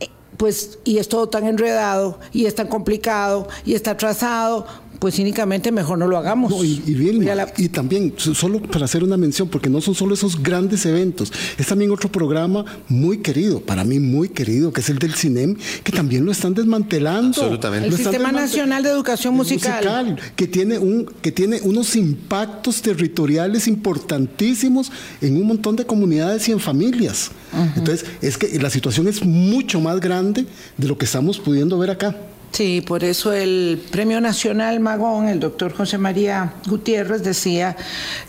eh, pues, y es todo tan enredado, y es tan complicado, y está trazado, pues cínicamente mejor no lo hagamos. y, bien, y también, solo para hacer una mención, porque no son solo esos grandes eventos, es también otro programa muy querido, para mí muy querido, que es el del CINEM, que también lo están desmantelando. Absolutamente. El Sistema Nacional de Educación musical. que, tiene un, que tiene unos impactos territoriales importantísimos en un montón de comunidades y en familias. Entonces, es que la situación es mucho más grande de lo que estamos pudiendo ver acá. Sí, por eso el Premio Nacional Magón, el doctor José María Gutiérrez, decía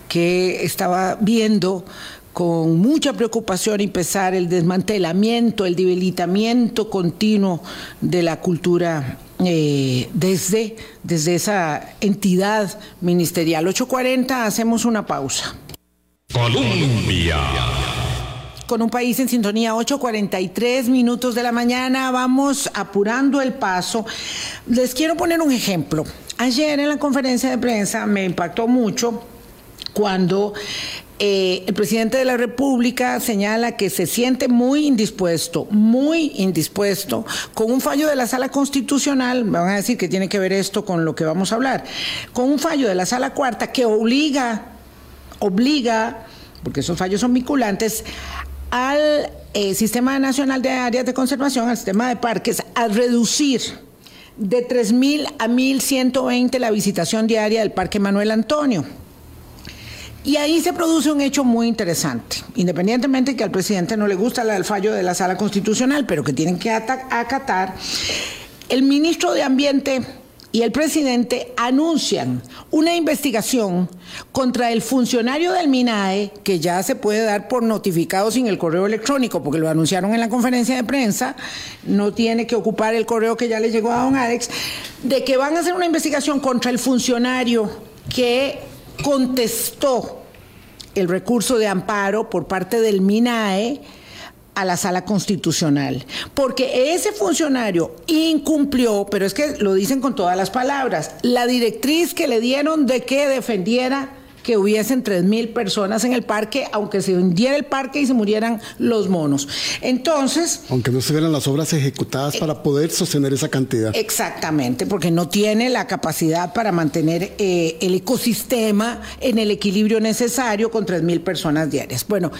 que estaba viendo con mucha preocupación empezar el desmantelamiento, el debilitamiento continuo de la cultura eh, desde, desde esa entidad ministerial. 8.40, hacemos una pausa. Colombia con un país en sintonía, 8.43 minutos de la mañana, vamos apurando el paso. Les quiero poner un ejemplo. Ayer en la conferencia de prensa me impactó mucho cuando eh, el presidente de la República señala que se siente muy indispuesto, muy indispuesto con un fallo de la Sala Constitucional, me van a decir que tiene que ver esto con lo que vamos a hablar, con un fallo de la Sala Cuarta que obliga, obliga, porque esos fallos son vinculantes, al eh, Sistema Nacional de Áreas de Conservación, al sistema de parques, a reducir de 3.000 a 1.120 la visitación diaria del Parque Manuel Antonio. Y ahí se produce un hecho muy interesante, independientemente de que al presidente no le gusta el fallo de la Sala Constitucional, pero que tienen que acatar, el ministro de Ambiente y el presidente anuncian una investigación contra el funcionario del MINAE, que ya se puede dar por notificado sin el correo electrónico, porque lo anunciaron en la conferencia de prensa, no tiene que ocupar el correo que ya le llegó a don Alex, de que van a hacer una investigación contra el funcionario que contestó el recurso de amparo por parte del MINAE a la sala constitucional, porque ese funcionario incumplió, pero es que lo dicen con todas las palabras, la directriz que le dieron de que defendiera que hubiesen tres mil personas en el parque, aunque se hundiera el parque y se murieran los monos. Entonces... Aunque no se vieran las obras ejecutadas para poder sostener esa cantidad. Exactamente, porque no tiene la capacidad para mantener eh, el ecosistema en el equilibrio necesario con tres mil personas diarias. Bueno,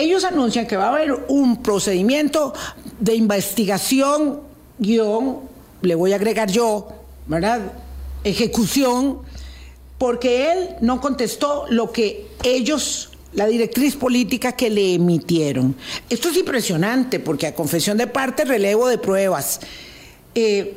ellos anuncian que va a haber un procedimiento de investigación, guion, le voy a agregar yo, ¿verdad? Ejecución, porque él no contestó lo que ellos, la directriz política que le emitieron. Esto es impresionante, porque a confesión de parte, relevo de pruebas. Eh,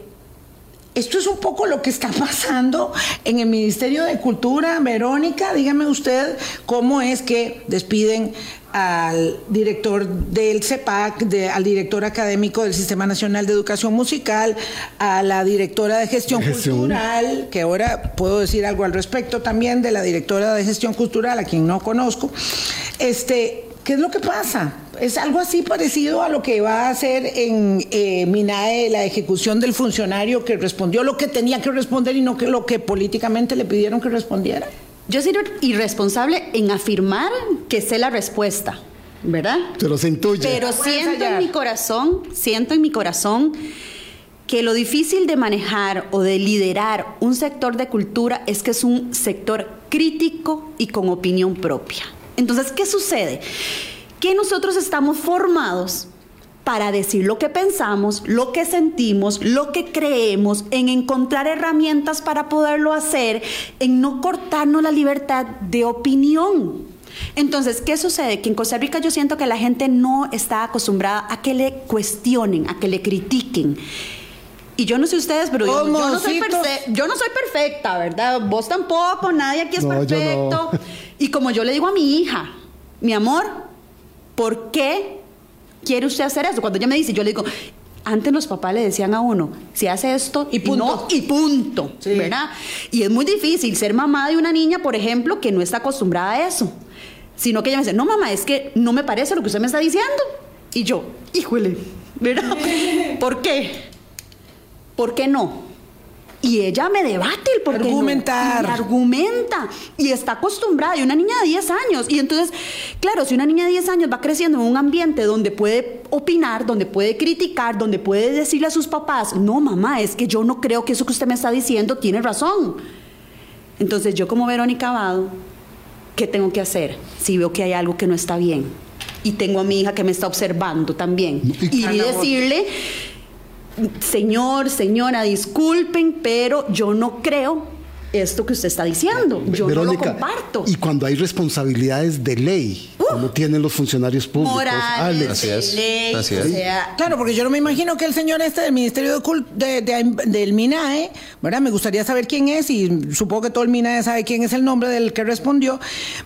esto es un poco lo que está pasando en el Ministerio de Cultura. Verónica, dígame usted cómo es que despiden al director del CEPAC, al director académico del Sistema Nacional de Educación Musical, a la directora de gestión, cultural, que ahora puedo decir algo al respecto también de la directora de gestión cultural, a quien no conozco. Este, ¿qué es lo que pasa? Es algo así parecido a lo que va a hacer en eh, MINAE la ejecución del funcionario que respondió lo que tenía que responder y no que lo que políticamente le pidieron que respondiera. Yo soy irresponsable en afirmar que sé la respuesta, ¿verdad? Pero se intuye. Pero siento en mi corazón, siento en mi corazón que lo difícil de manejar o de liderar un sector de cultura es que es un sector crítico y con opinión propia. Entonces, ¿qué sucede? Que nosotros estamos formados para decir lo que pensamos, lo que sentimos, lo que creemos, en encontrar herramientas para poderlo hacer, en no cortarnos la libertad de opinión. Entonces, ¿qué sucede? Que en Costa Rica yo siento que la gente no está acostumbrada a que le cuestionen, a que le critiquen. Y yo no sé ustedes, pero yo, no soy perfecta, ¿verdad? Vos tampoco, nadie aquí es perfecto. Y como yo le digo a mi hija, mi amor, ¿por qué quiere usted hacer eso? Cuando ella me dice, yo le digo, antes los papás le decían a uno, si hace esto y punto, y, punto, ¿verdad? Y es muy difícil ser mamá de una niña, por ejemplo, que no está acostumbrada a eso. Sino que ella me dice, no mamá, es que no me parece lo que usted me está diciendo. Y yo, híjole, ¿verdad? ¿Por qué? ¿Por qué no? Y ella me debate el por qué Argumentar. argumenta. Y está acostumbrada. Y una niña de 10 años. Y entonces, claro, si una niña de 10 años va creciendo en un ambiente donde puede opinar, donde puede criticar, donde puede decirle a sus papás, no, mamá, es que yo no creo que eso que usted me está diciendo tiene razón. Entonces, yo como Verónica Abado, ¿qué tengo que hacer si veo que hay algo que no está bien? Y tengo a mi hija que me está observando también. Y, y decirle señor, señora, disculpen, pero yo no creo esto que usted está diciendo. Yo no lo comparto. Y cuando hay responsabilidades de ley, como tienen los funcionarios públicos, Morales, claro, porque yo no me imagino que el señor este del Ministerio de, del MINAE, ¿verdad? Me gustaría saber quién es y supongo que todo el MINAE sabe quién es el nombre del que respondió.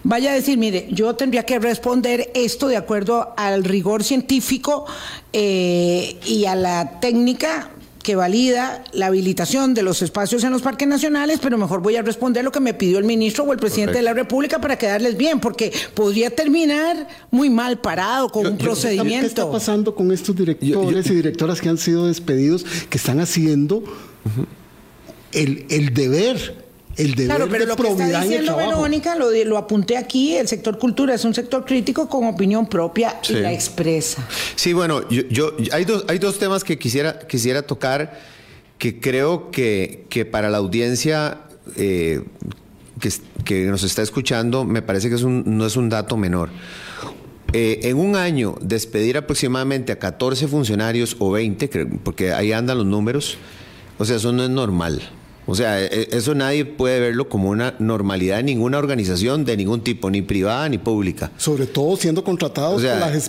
Vaya a decir, mire, yo tendría que responder esto de acuerdo al rigor científico eh, y a la técnica que valida la habilitación de los espacios en los parques nacionales, pero mejor voy a responder lo que me pidió el ministro o el presidente de la República para quedarles bien, porque podría terminar muy mal parado con un procedimiento. ¿Qué está pasando con estos directores y directoras que han sido despedidos, que están haciendo el, el deber el deber claro, pero lo que está diciendo Verónica, lo, lo, apunté aquí, el sector cultura es un sector crítico con opinión propia y la expresa. Sí, bueno, yo, hay, dos, hay dos temas que quisiera, quisiera tocar que creo que, que para la audiencia eh, que, que, nos está escuchando me parece que es un, no es un dato menor. Eh, en un año despedir aproximadamente a 14 funcionarios o 20, porque ahí andan los números, o sea, eso no es normal. O sea, e, e, eso nadie puede verlo como una normalidad en ninguna organización de ningún tipo, ni privada ni pública. Sobre todo siendo contratados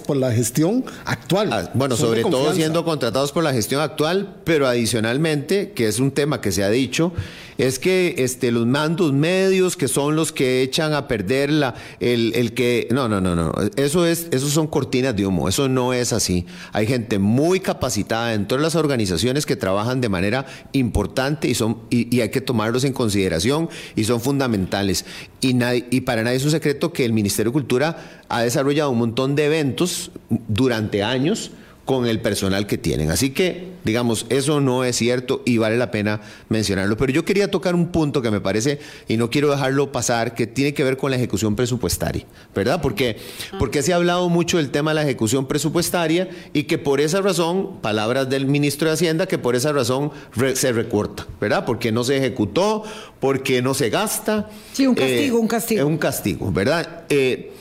por, la, gestión actual. Ah, bueno, sobre todo siendo contratados por la gestión actual, pero adicionalmente, que es un tema que se ha dicho, es que este, los mandos medios que son los que echan a perder la, el, el que... No, no, no, no. Eso, es, eso son cortinas de humo. Eso no es así. Hay gente muy capacitada en todas las organizaciones que trabajan de manera importante y, son, y, hay que tomarlos en consideración y son fundamentales. Y, nadie, y para nadie es un secreto que el Ministerio de Cultura ha desarrollado un montón de eventos durante años con el personal que tienen. Así que, digamos, eso no es cierto y vale la pena mencionarlo. Pero yo quería tocar un punto que me parece, y no quiero dejarlo pasar, que tiene que ver con la ejecución presupuestaria, ¿verdad? Porque, porque se ha hablado mucho del tema de la ejecución presupuestaria y que por esa razón, palabras del ministro de Hacienda, que por esa razón se recorta, ¿verdad? Porque no se ejecutó, porque no se gasta. Sí, un castigo, un castigo. Es un castigo, ¿verdad? Eh,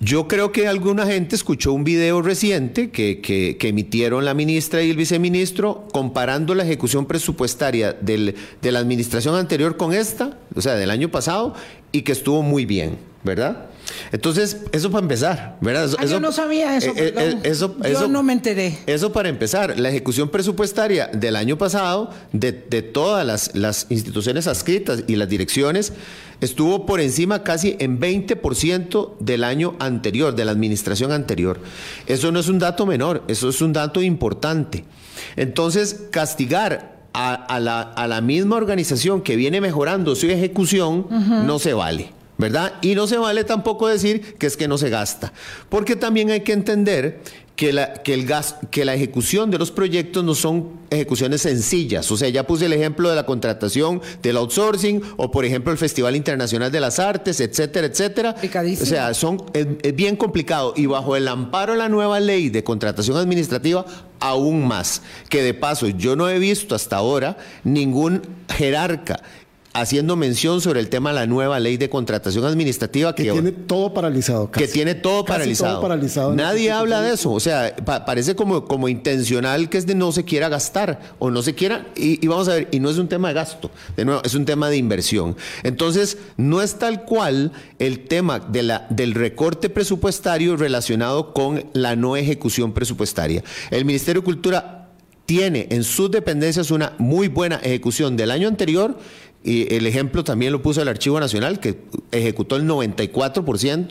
yo creo que alguna gente escuchó un video reciente que, emitieron la ministra y el viceministro comparando la ejecución presupuestaria de la administración anterior con esta, o sea, del año pasado, y que estuvo muy bien. ¿verdad? Entonces, eso para empezar, ¿verdad? Ah, yo no sabía eso, eh, eh, eso, Yo no me enteré. Eso para empezar. La ejecución presupuestaria del año pasado, de, todas las, las, instituciones adscritas y las direcciones, estuvo por encima casi en 20% del año anterior, de la administración anterior. Eso no es un dato menor, eso es un dato importante. Entonces, castigar a, la, a la, misma organización que viene mejorando su ejecución no se vale. ¿Verdad? Y no se vale tampoco decir que es que no se gasta, porque también hay que entender que la, que, el gas, que la ejecución de los proyectos no son ejecuciones sencillas. O sea, ya puse el ejemplo de la contratación, del outsourcing, o por ejemplo el Festival Internacional de las Artes, etcétera, etcétera. O sea, son, es, bien complicado. Y bajo el amparo de la nueva ley de contratación administrativa, aún más. Que de paso, yo no he visto hasta ahora ningún jerarca haciendo mención sobre el tema de la nueva ley de contratación administrativa que, tiene todo paralizado. Que tiene todo paralizado. Nadie habla de eso. O sea, parece como, como intencional que es de no se quiera gastar o no se quiera. Y, vamos a ver, y no es un tema de gasto, de nuevo, es un tema de inversión. Entonces, no es tal cual el tema de la, del recorte presupuestario relacionado con la no ejecución presupuestaria. El Ministerio de Cultura tiene en sus dependencias una muy buena ejecución del año anterior y el ejemplo también lo puso el Archivo Nacional, que ejecutó el 94%,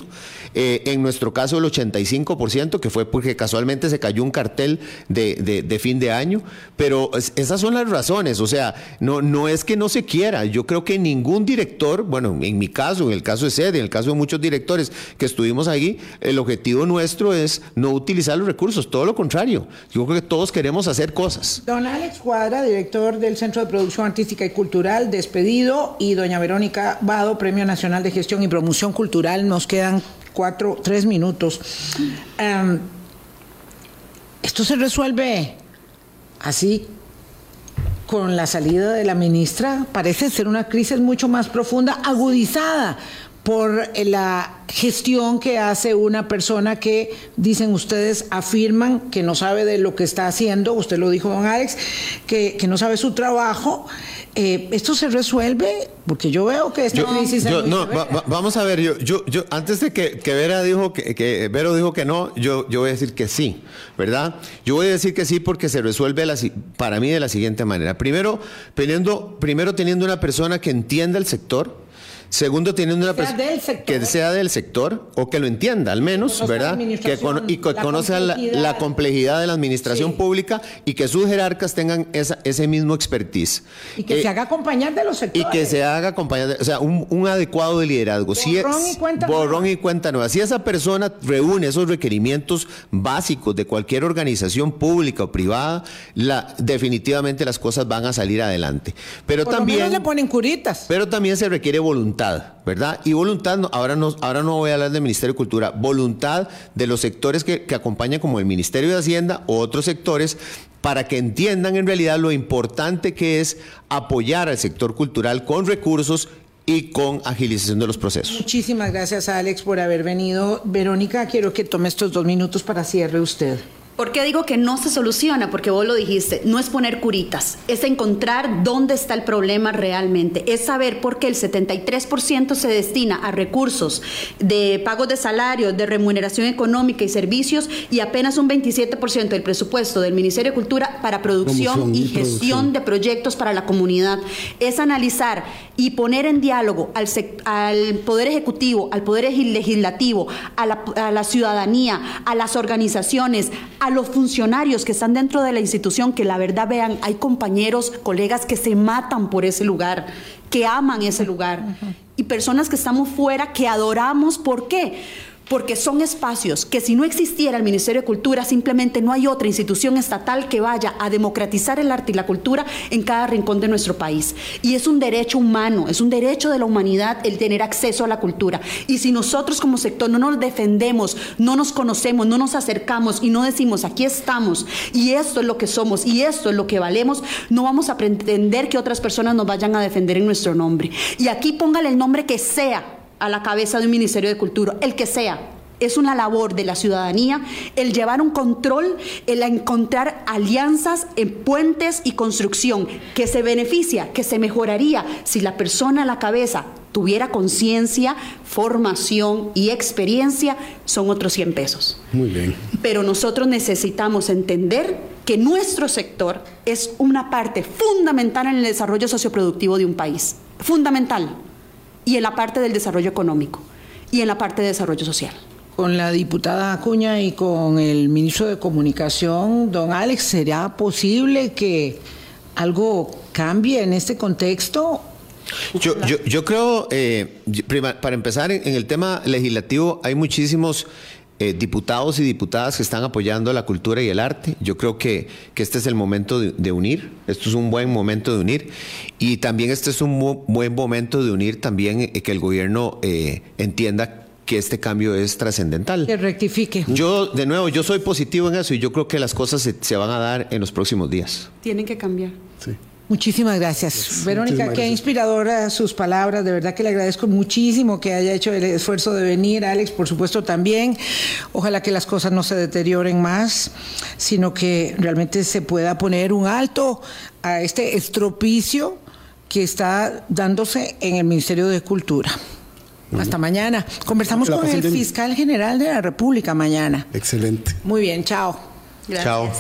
eh, en nuestro caso el 85%, que fue porque casualmente se cayó un cartel de, fin de año, pero esas son las razones, o sea, no, no es que no se quiera, yo creo que ningún director, bueno, en mi caso, en el caso de SED, en el caso de muchos directores que estuvimos ahí, el objetivo nuestro es no utilizar los recursos, todo lo contrario, yo creo que todos queremos hacer cosas. Don Alex Cuadra, director del Centro de Producción Artística y Cultural, y doña Verónica Vado, Premio Nacional de Gestión y Promoción Cultural. Nos quedan cuatro, tres minutos. Em, esto se resuelve así con la salida de la ministra. Parece ser una crisis mucho más profunda, agudizada por la gestión que hace una persona que, dicen ustedes, afirman que no sabe de lo que está haciendo, usted lo dijo, don Alex, que, que no sabe su trabajo eh, ¿Esto se resuelve? Porque yo veo que esta crisis... no, vamos a ver, yo, yo, yo antes de que, que Vera dijo que, que, Vero dijo que no, yo, yo voy a decir que sí, ¿verdad? Yo voy a decir que sí porque se resuelve para mí de la siguiente manera. Primero, teniendo, primero teniendo una persona que entienda el sector, Segundo, teniendo una persona que sea del sector o que lo entienda al menos, ¿verdad? Que y que conozca la, complejidad de la administración pública y que sus jerarcas tengan esa, ese mismo expertise. Y que se haga acompañar de los sectores. Y que se haga acompañar, o sea, un, adecuado de liderazgo. Borrón y cuenta Borrón y cuenta nueva. Si esa persona reúne esos requerimientos básicos de cualquier organización pública o privada, la, definitivamente las cosas van a salir adelante. Pero también... le ponen curitas. Pero también se requiere voluntad ¿verdad? Y voluntad, ahora, no, ahora no voy a hablar del Ministerio de Cultura, voluntad de los sectores que, que acompañan como el Ministerio de Hacienda o otros sectores para que entiendan en realidad lo importante que es apoyar al sector cultural con recursos y con agilización de los procesos. Muchísimas gracias, Alex, por haber venido. Verónica, quiero que tome estos dos minutos para cierre usted. ¿Por qué digo que no se soluciona? Porque vos lo dijiste, no es poner curitas, es encontrar dónde está el problema realmente, es saber por qué el 73% se destina a recursos de pagos de salarios, de remuneración económica y servicios y apenas un 27% del presupuesto del Ministerio de Cultura para producción y, gestión de proyectos para la comunidad. Es analizar y poner en diálogo al, al Poder Ejecutivo, al Poder Legislativo, a la, a la ciudadanía, a las organizaciones, a los funcionarios que están dentro de la institución, que la verdad vean, hay compañeros, colegas que se matan por ese lugar, que aman ese lugar, y personas que estamos fuera, que adoramos, ¿por qué? Porque son espacios que si no existiera el Ministerio de Cultura, simplemente no hay otra institución estatal que vaya a democratizar el arte y la cultura en cada rincón de nuestro país. Y es un derecho humano, es un derecho de la humanidad el tener acceso a la cultura. Y si nosotros como sector no nos defendemos, no nos conocemos, no nos acercamos y no decimos, aquí estamos, y esto es lo que somos, y esto es lo que valemos, no vamos a pretender que otras personas nos vayan a defender en nuestro nombre. Y aquí póngale el nombre que sea, a la cabeza de un Ministerio de Cultura, el que sea. Es una labor de la ciudadanía el llevar un control, el encontrar alianzas en puentes y construcción que se beneficia, que se mejoraría si la persona a la cabeza tuviera conciencia, formación y experiencia, son otros 100 pesos. Muy bien. Pero nosotros necesitamos entender que nuestro sector es una parte fundamental en el desarrollo socioproductivo de un país. Fundamental. Y en la parte del desarrollo económico. Y en la parte de desarrollo social con la diputada Acuña y con el ministro de Comunicación, don Alex, ¿será posible que algo cambie en este contexto yo, yo, yo creo, eh, para empezar, en, el tema legislativo hay muchísimos eh, diputados y diputadas que están apoyando la cultura y el arte. Yo creo que, que este es el momento de, unir, esto es un buen momento de unir y también este es un buen momento de unir también eh, que el gobierno entienda que este cambio es trascendental. Que rectifique. Yo, de nuevo, yo soy positivo en eso y yo creo que las cosas se, se van a dar en los próximos días. Tienen que cambiar. Sí. Muchísimas gracias. Verónica, qué inspiradora sus palabras. De verdad que le agradezco muchísimo que haya hecho el esfuerzo de venir. Alex, por supuesto, también. Ojalá que las cosas no se deterioren más, sino que realmente se pueda poner un alto a este estropicio que está dándose en el Ministerio de Cultura. Hasta mañana. Conversamos con el fiscal general de la República mañana. Excelente. Muy bien, chao. Gracias. Chao.